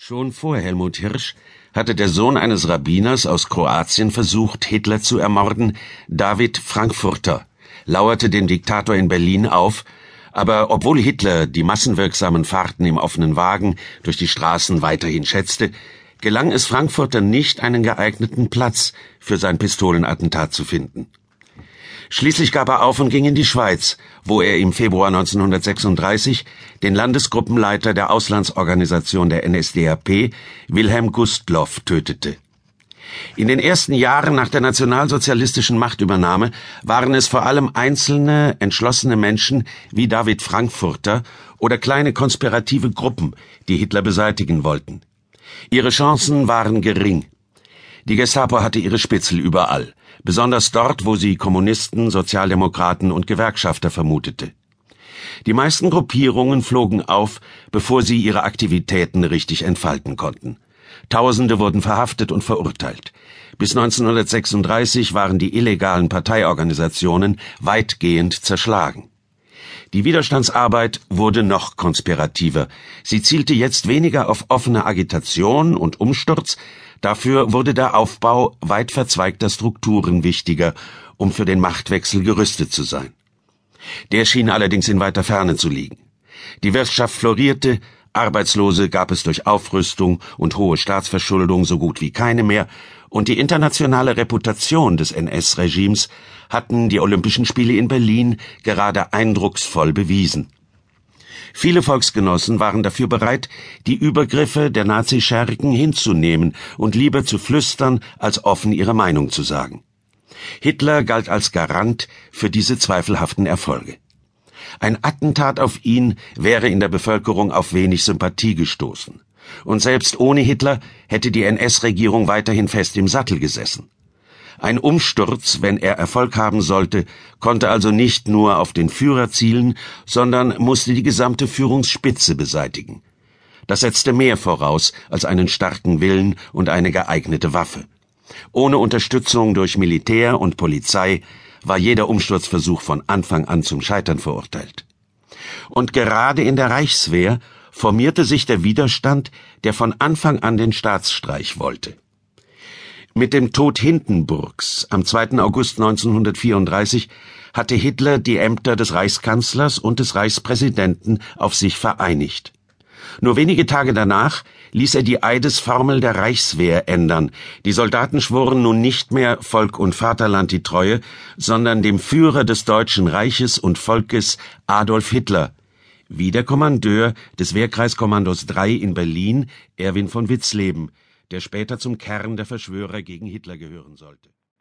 Schon vor Helmut Hirsch hatte der Sohn eines Rabbiners aus Kroatien versucht, Hitler zu ermorden, David Frankfurter, lauerte dem Diktator in Berlin auf, aber obwohl Hitler die massenwirksamen Fahrten im offenen Wagen durch die Straßen weiterhin schätzte, gelang es Frankfurter nicht, einen geeigneten Platz für sein Pistolenattentat zu finden. Schließlich gab er auf und ging in die Schweiz, wo er im Februar 1936 den Landesgruppenleiter der Auslandsorganisation der NSDAP, Wilhelm Gustloff, tötete. In den ersten Jahren nach der nationalsozialistischen Machtübernahme waren es vor allem einzelne, entschlossene Menschen wie David Frankfurter oder kleine konspirative Gruppen, die Hitler beseitigen wollten. Ihre Chancen waren gering. Die Gestapo hatte ihre Spitzel überall, besonders dort, wo sie Kommunisten, Sozialdemokraten und Gewerkschafter vermutete. Die meisten Gruppierungen flogen auf, bevor sie ihre Aktivitäten richtig entfalten konnten. Tausende wurden verhaftet und verurteilt. Bis 1936 waren die illegalen Parteiorganisationen weitgehend zerschlagen. Die Widerstandsarbeit wurde noch konspirativer. Sie zielte jetzt weniger auf offene Agitation und Umsturz, dafür wurde der Aufbau weit verzweigter Strukturen wichtiger, um für den Machtwechsel gerüstet zu sein. Der schien allerdings in weiter Ferne zu liegen. Die Wirtschaft florierte, Arbeitslose gab es durch Aufrüstung und hohe Staatsverschuldung so gut wie keine mehr, und die internationale Reputation des NS-Regimes hatten die Olympischen Spiele in Berlin gerade eindrucksvoll bewiesen. Viele Volksgenossen waren dafür bereit, die Übergriffe der Nazischergen hinzunehmen und lieber zu flüstern, als offen ihre Meinung zu sagen. Hitler galt als Garant für diese zweifelhaften Erfolge. Ein Attentat auf ihn wäre in der Bevölkerung auf wenig Sympathie gestoßen. Und selbst ohne Hitler hätte die NS-Regierung weiterhin fest im Sattel gesessen. Ein Umsturz, wenn er Erfolg haben sollte, konnte also nicht nur auf den Führer zielen, sondern musste die gesamte Führungsspitze beseitigen. Das setzte mehr voraus als einen starken Willen und eine geeignete Waffe. Ohne Unterstützung durch Militär und Polizei war jeder Umsturzversuch von Anfang an zum Scheitern verurteilt. Und gerade in der Reichswehr formierte sich der Widerstand, der von Anfang an den Staatsstreich wollte. Mit dem Tod Hindenburgs am 2. August 1934 hatte Hitler die Ämter des Reichskanzlers und des Reichspräsidenten auf sich vereinigt. Nur wenige Tage danach ließ er die Eidesformel der Reichswehr ändern. Die Soldaten schworen nun nicht mehr Volk und Vaterland die Treue, sondern dem Führer des Deutschen Reiches und Volkes Adolf Hitler, wie der Kommandeur des Wehrkreiskommandos 3 in Berlin, Erwin von Witzleben, der später zum Kern der Verschwörer gegen Hitler gehören sollte.